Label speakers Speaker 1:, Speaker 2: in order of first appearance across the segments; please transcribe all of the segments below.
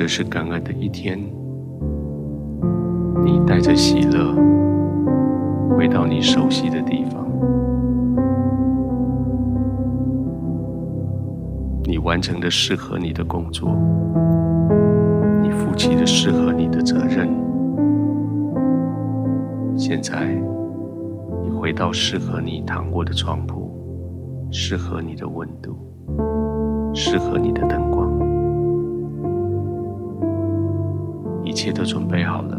Speaker 1: 这是感恩的一天，你带着喜乐回到你熟悉的地方，你完成了适合你的工作，你负起了适合你的责任。现在，你回到适合你躺卧的床铺，适合你的温度，适合你的灯一切都准备好了，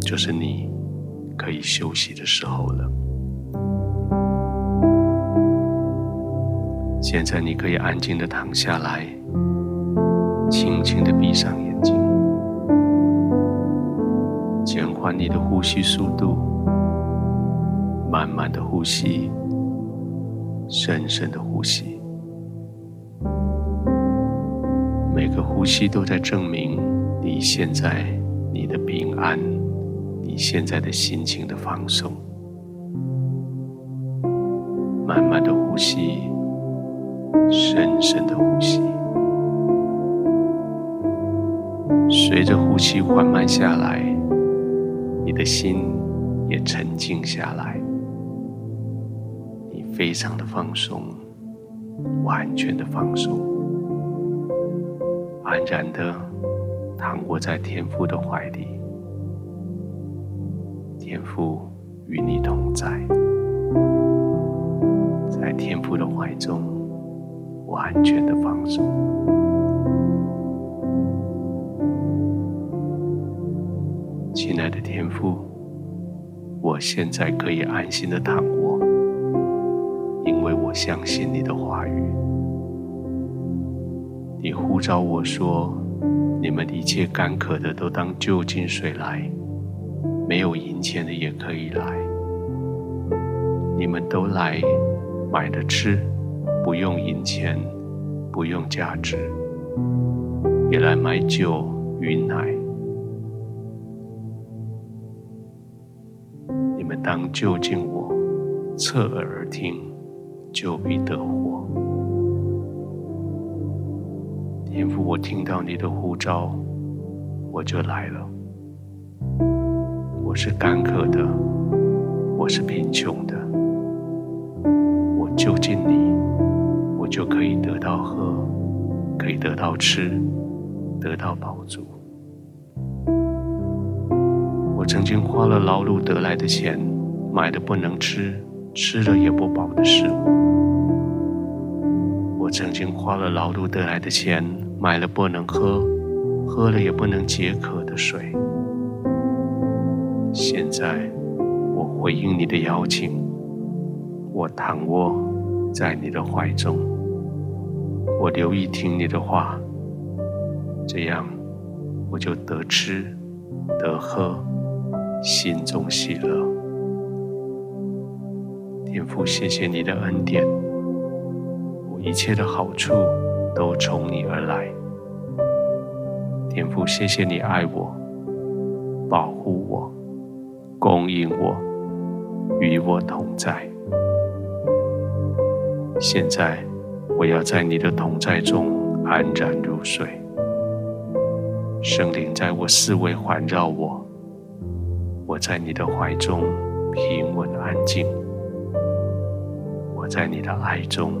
Speaker 1: 就是你可以休息的时候了。现在你可以安静的躺下来，轻轻的闭上眼睛，减缓你的呼吸速度，慢慢的呼吸，深深的呼吸，每个呼吸都在证明。你现在，你的平安，你现在的心情的放松，慢慢的呼吸，深深的呼吸，随着呼吸缓慢下来，你的心也沉静下来，你非常的放松，完全的放松，安然的。躺卧在天父的怀里，天父与你同在，在天父的怀中完全的放松。亲爱的天父，我现在可以安心的躺卧，因为我相信你的话语。你呼召我说。你们一切干渴的都当就近水来，没有银钱的也可以来。你们都来买了吃，不用银钱，不用价值，也来买酒与奶。你们当就近我，侧耳而听，就必得活。天父，我听到你的呼召，我就来了。我是干渴的，我是贫穷的，我就近你，我就可以得到喝，可以得到吃，得到饱足。我曾经花了劳碌得来的钱，买的不能吃，吃了也不饱的食物。曾经花了劳碌得来的钱，买了不能喝，喝了也不能解渴的水。现在，我回应你的邀请，我躺卧在你的怀中，我留意听你的话，这样我就得吃得喝，心中喜乐。天父，谢谢你的恩典。一切的好处都从你而来，天父，谢谢你爱我、保护我、供应我、与我同在。现在，我要在你的同在中安然入睡。圣灵在我四围环绕我，我在你的怀中平稳安静。我在你的爱中。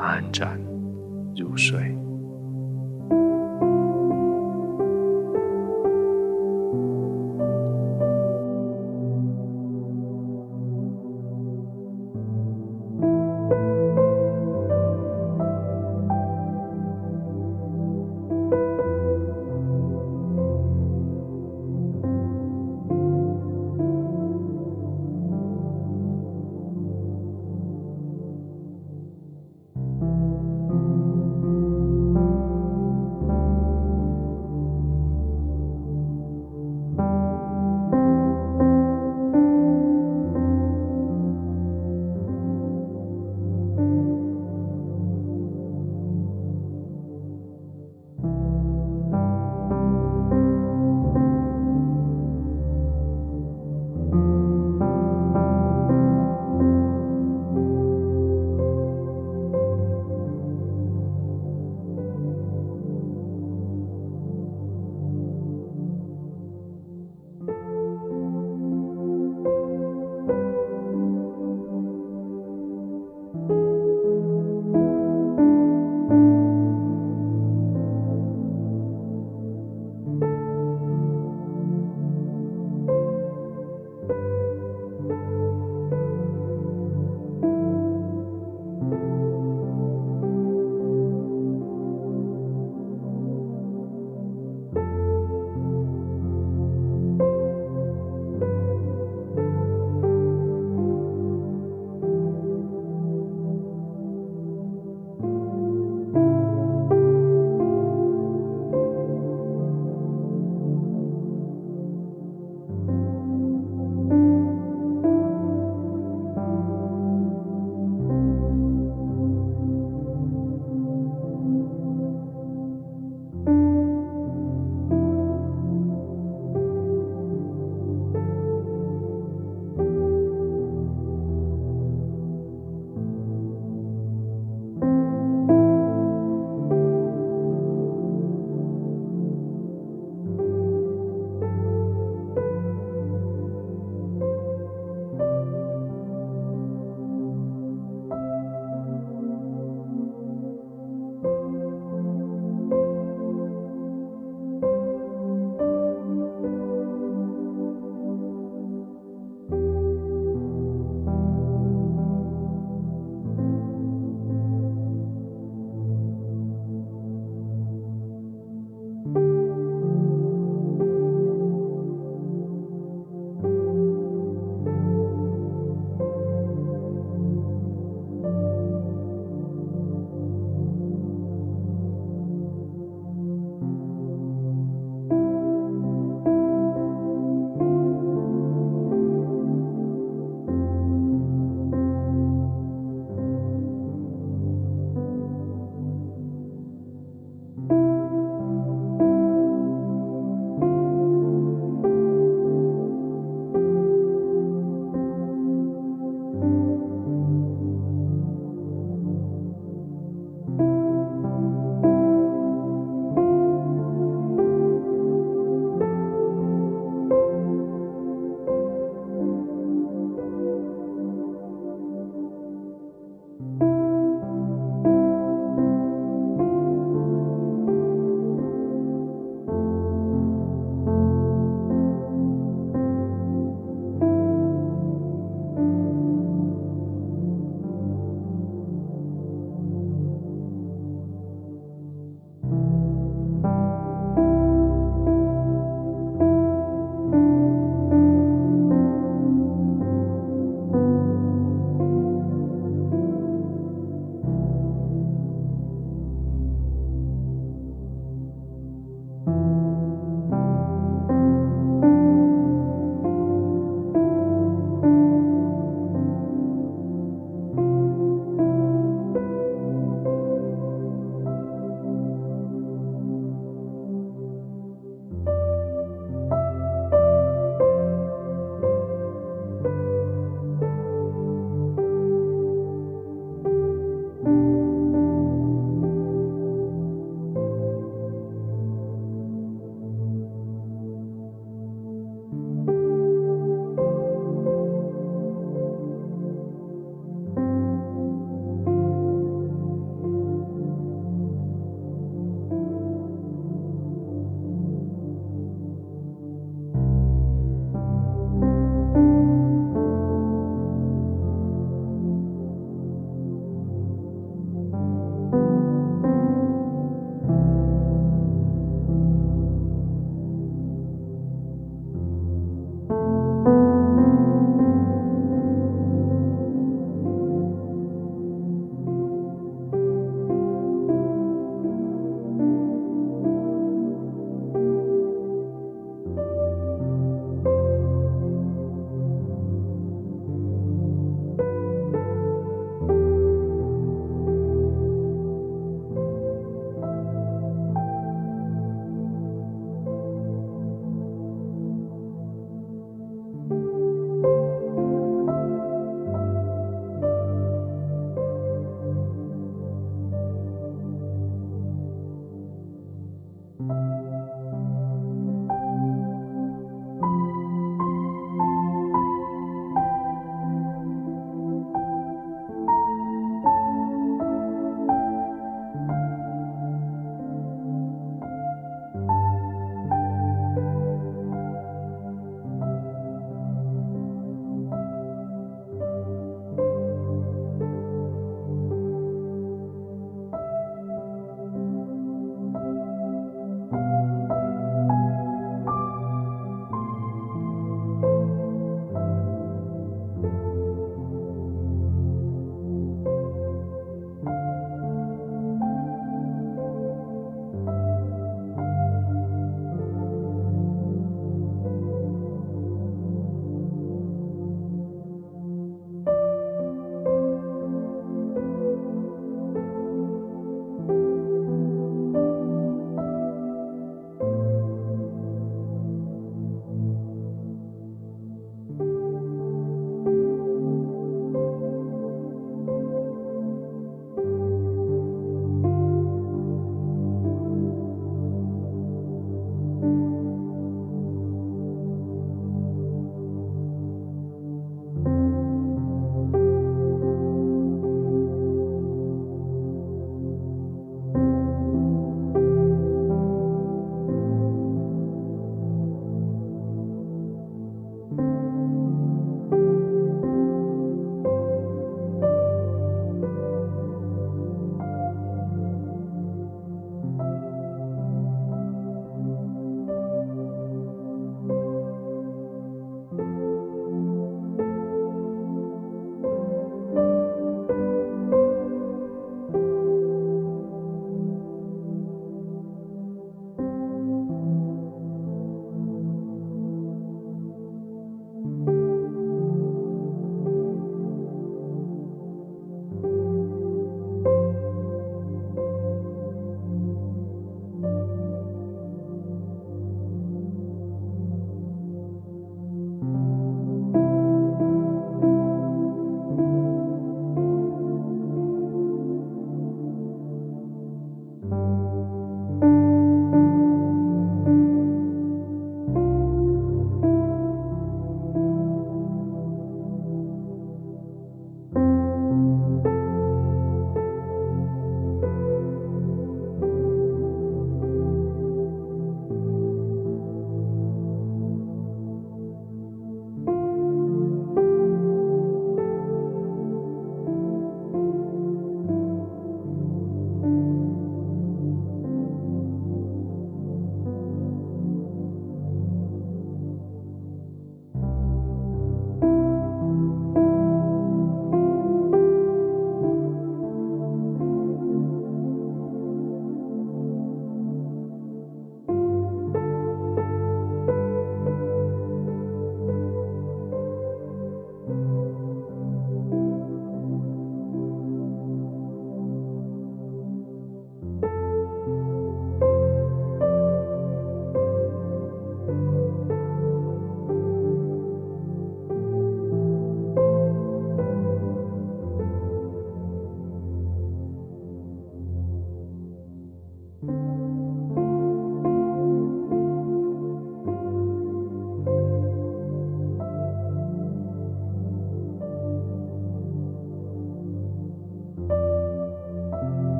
Speaker 1: 安然入睡。